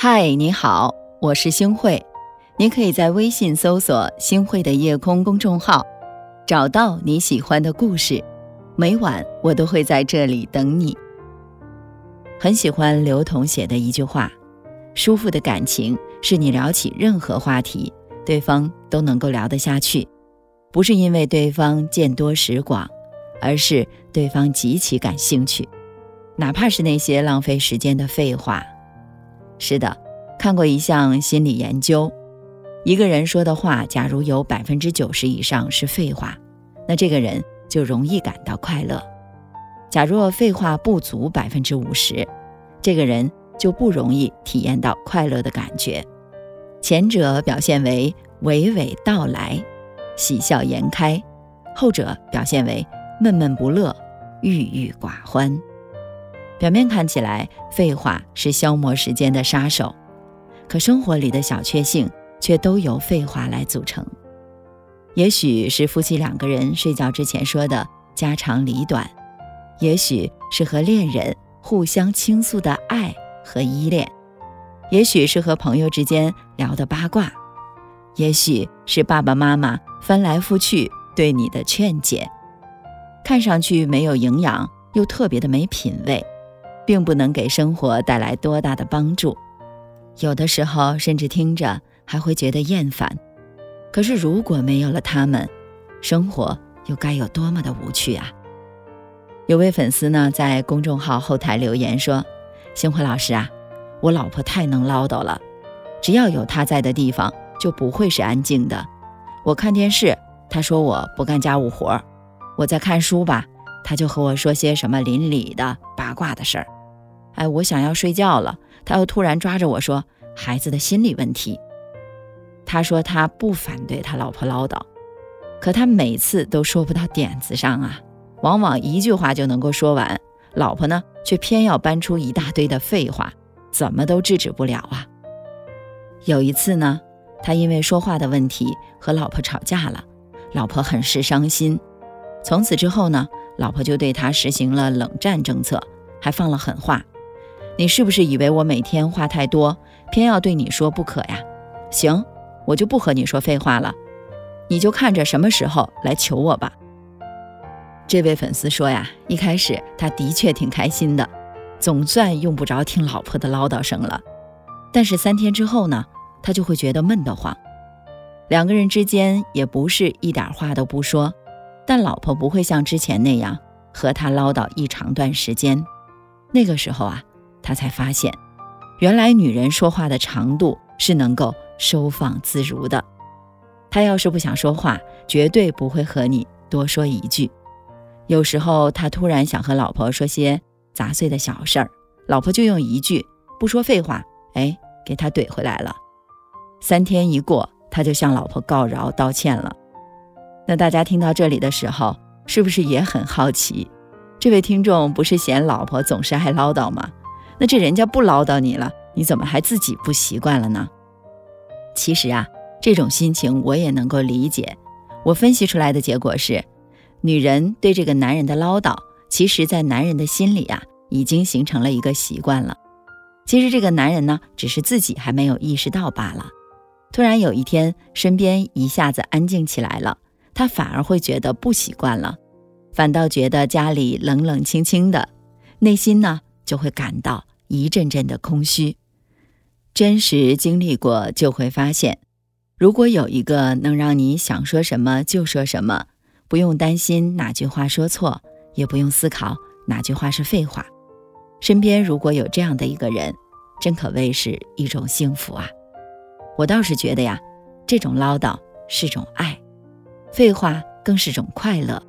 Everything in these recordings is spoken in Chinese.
嗨，你好，我是星慧。你可以在微信搜索“星慧的夜空”公众号，找到你喜欢的故事。每晚我都会在这里等你。很喜欢刘同写的一句话：“舒服的感情是你聊起任何话题，对方都能够聊得下去，不是因为对方见多识广，而是对方极其感兴趣，哪怕是那些浪费时间的废话。”是的，看过一项心理研究，一个人说的话，假如有百分之九十以上是废话，那这个人就容易感到快乐；假若废话不足百分之五十，这个人就不容易体验到快乐的感觉。前者表现为娓娓道来、喜笑颜开，后者表现为闷闷不乐、郁郁寡欢。表面看起来，废话是消磨时间的杀手，可生活里的小确幸却都由废话来组成。也许是夫妻两个人睡觉之前说的家长里短，也许是和恋人互相倾诉的爱和依恋，也许是和朋友之间聊的八卦，也许是爸爸妈妈翻来覆去对你的劝解，看上去没有营养，又特别的没品味。并不能给生活带来多大的帮助，有的时候甚至听着还会觉得厌烦。可是如果没有了他们，生活又该有多么的无趣啊！有位粉丝呢在公众号后台留言说：“星辉老师啊，我老婆太能唠叨了，只要有她在的地方就不会是安静的。我看电视，她说我不干家务活；我在看书吧，她就和我说些什么邻里的八卦的事儿。”哎，我想要睡觉了，他又突然抓着我说：“孩子的心理问题。”他说他不反对他老婆唠叨，可他每次都说不到点子上啊，往往一句话就能够说完，老婆呢却偏要搬出一大堆的废话，怎么都制止不了啊。有一次呢，他因为说话的问题和老婆吵架了，老婆很是伤心。从此之后呢，老婆就对他实行了冷战政策，还放了狠话。你是不是以为我每天话太多，偏要对你说不可呀？行，我就不和你说废话了，你就看着什么时候来求我吧。这位粉丝说呀，一开始他的确挺开心的，总算用不着听老婆的唠叨声了。但是三天之后呢，他就会觉得闷得慌。两个人之间也不是一点话都不说，但老婆不会像之前那样和他唠叨一长段时间。那个时候啊。他才发现，原来女人说话的长度是能够收放自如的。他要是不想说话，绝对不会和你多说一句。有时候他突然想和老婆说些杂碎的小事儿，老婆就用一句“不说废话”，哎，给他怼回来了。三天一过，他就向老婆告饶道歉了。那大家听到这里的时候，是不是也很好奇？这位听众不是嫌老婆总是爱唠叨吗？那这人家不唠叨你了，你怎么还自己不习惯了呢？其实啊，这种心情我也能够理解。我分析出来的结果是，女人对这个男人的唠叨，其实，在男人的心里啊，已经形成了一个习惯了。其实这个男人呢，只是自己还没有意识到罢了。突然有一天，身边一下子安静起来了，他反而会觉得不习惯了，反倒觉得家里冷冷清清的，内心呢，就会感到。一阵阵的空虚，真实经历过就会发现，如果有一个能让你想说什么就说什么，不用担心哪句话说错，也不用思考哪句话是废话，身边如果有这样的一个人，真可谓是一种幸福啊！我倒是觉得呀，这种唠叨是种爱，废话更是种快乐，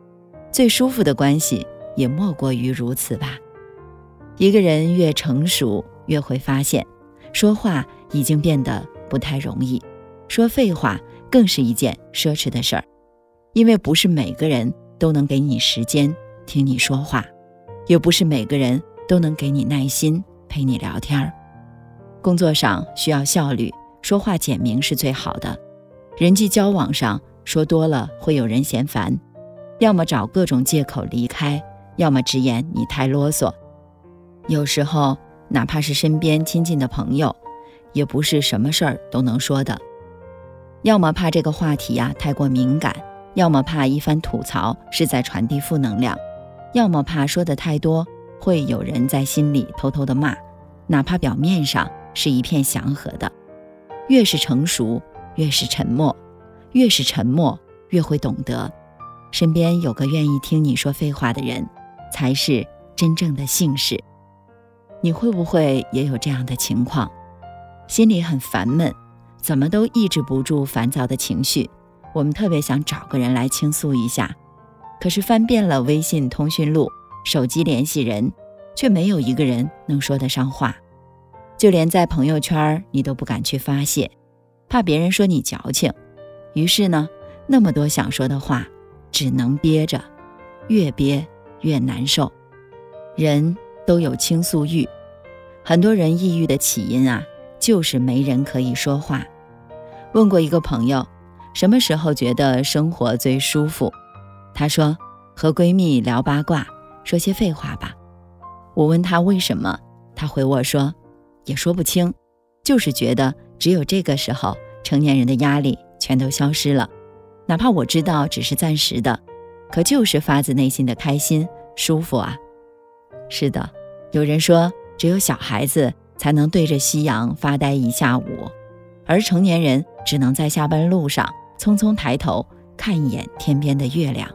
最舒服的关系也莫过于如此吧。一个人越成熟，越会发现，说话已经变得不太容易，说废话更是一件奢侈的事儿。因为不是每个人都能给你时间听你说话，也不是每个人都能给你耐心陪你聊天儿。工作上需要效率，说话简明是最好的。人际交往上说多了会有人嫌烦，要么找各种借口离开，要么直言你太啰嗦。有时候，哪怕是身边亲近的朋友，也不是什么事儿都能说的。要么怕这个话题呀太过敏感，要么怕一番吐槽是在传递负能量，要么怕说的太多会有人在心里偷偷的骂，哪怕表面上是一片祥和的。越是成熟，越是沉默；越是沉默，越会懂得，身边有个愿意听你说废话的人，才是真正的幸事。你会不会也有这样的情况？心里很烦闷。怎么都抑制不住烦躁的情绪，我们特别想找个人来倾诉一下，可是翻遍了微信通讯录、手机联系人，却没有一个人能说得上话。就连在朋友圈，你都不敢去发泄，怕别人说你矫情。于是呢，那么多想说的话，只能憋着，越憋越难受。人都有倾诉欲，很多人抑郁的起因啊。就是没人可以说话。问过一个朋友，什么时候觉得生活最舒服？他说和闺蜜聊八卦，说些废话吧。我问他为什么，他回我说也说不清，就是觉得只有这个时候，成年人的压力全都消失了。哪怕我知道只是暂时的，可就是发自内心的开心舒服啊。是的，有人说只有小孩子。才能对着夕阳发呆一下午，而成年人只能在下班路上匆匆抬头看一眼天边的月亮。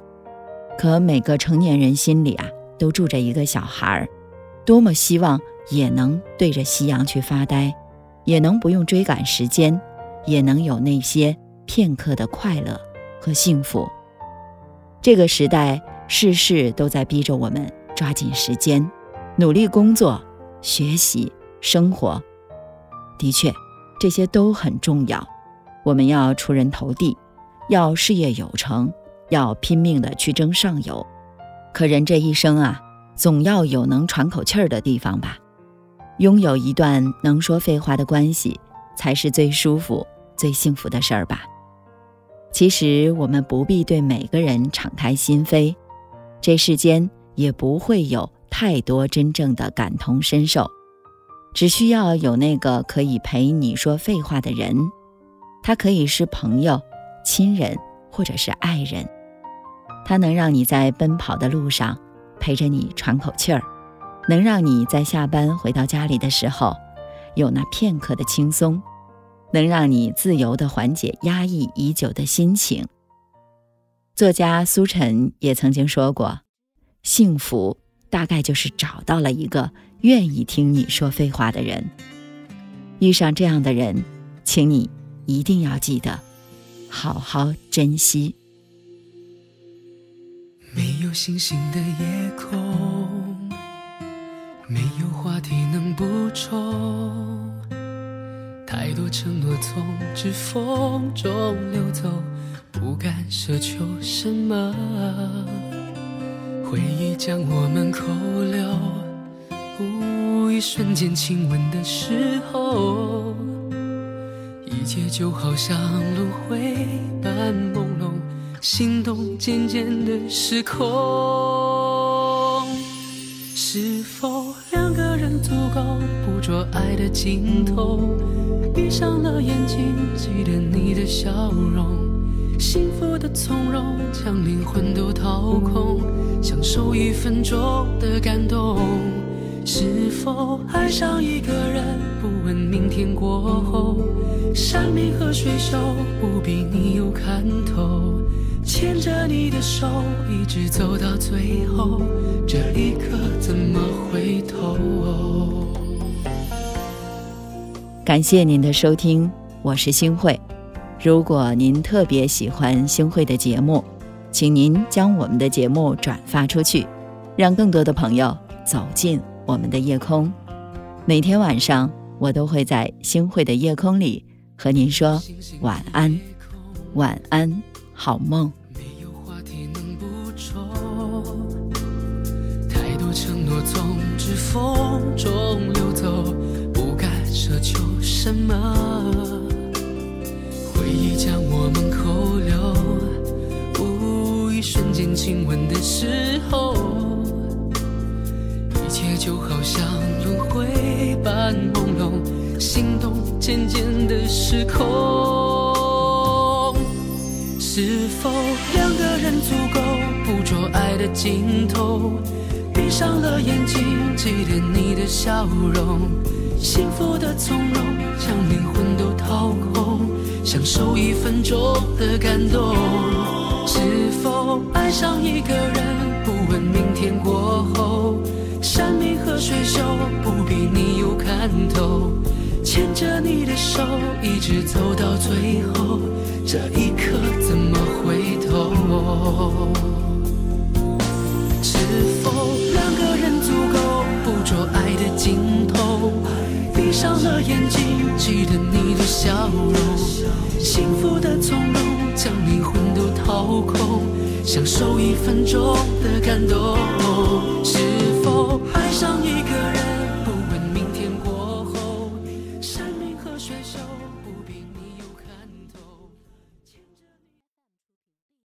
可每个成年人心里啊，都住着一个小孩儿，多么希望也能对着夕阳去发呆，也能不用追赶时间，也能有那些片刻的快乐和幸福。这个时代，事事都在逼着我们抓紧时间，努力工作、学习。生活的确，这些都很重要。我们要出人头地，要事业有成，要拼命的去争上游。可人这一生啊，总要有能喘口气儿的地方吧？拥有一段能说废话的关系，才是最舒服、最幸福的事儿吧？其实我们不必对每个人敞开心扉，这世间也不会有太多真正的感同身受。只需要有那个可以陪你说废话的人，他可以是朋友、亲人或者是爱人，他能让你在奔跑的路上陪着你喘口气儿，能让你在下班回到家里的时候有那片刻的轻松，能让你自由地缓解压抑已久的心情。作家苏晨也曾经说过，幸福大概就是找到了一个。愿意听你说废话的人，遇上这样的人，请你一定要记得好好珍惜。没有星星的夜空，没有话题能补充，太多承诺从指缝中流走，不敢奢求什么，回忆将我们扣留。无一瞬间亲吻的时候，一切就好像轮回般朦胧，心动渐渐的失控。是否两个人足够捕捉爱的尽头？闭上了眼睛，记得你的笑容，幸福的从容，将灵魂都掏空，享受一分钟的感动。是否爱上一个人，不问明天过后，山明和水秀，不必你有看头，牵着你的手，一直走到最后，这一刻怎么回头？感谢您的收听，我是星慧。如果您特别喜欢星慧的节目，请您将我们的节目转发出去，让更多的朋友走进。我们的夜空，每天晚上我都会在星汇的夜空里和您说晚安，晚安，好梦。太多承诺从指缝中流走，不敢奢求什么，瞬间亲吻的时候。一切就好像轮回般朦胧，心动。渐渐的失控。是否两个人足够捕捉爱的尽头？闭上了眼睛，记得你的笑容，幸福的从容，将灵魂都掏空，享受一分钟的感动。是否爱上一个人，不问明天过后，山明和水秀，不比你有看头。牵着你的手，一直走到最后，这一刻怎么回头？是否两个人足够捕捉爱的尽头？闭上了眼睛，记得你的笑容，幸福的从容，将灵魂都掏空，享受一分钟的感动。是